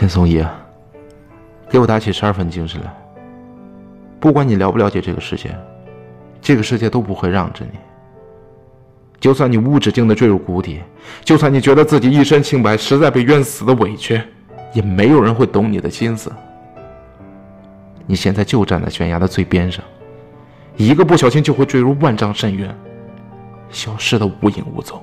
秦松怡给我打起十二分精神来。不管你了不了解这个世界这个世界都不会让着你。就算你无止境的坠入谷底就算你觉得自己一身清白实在被冤死的委屈也没有人会懂你的心思。你现在就站在悬崖的最边上一个不小心就会坠入万丈深渊消失的无影无踪。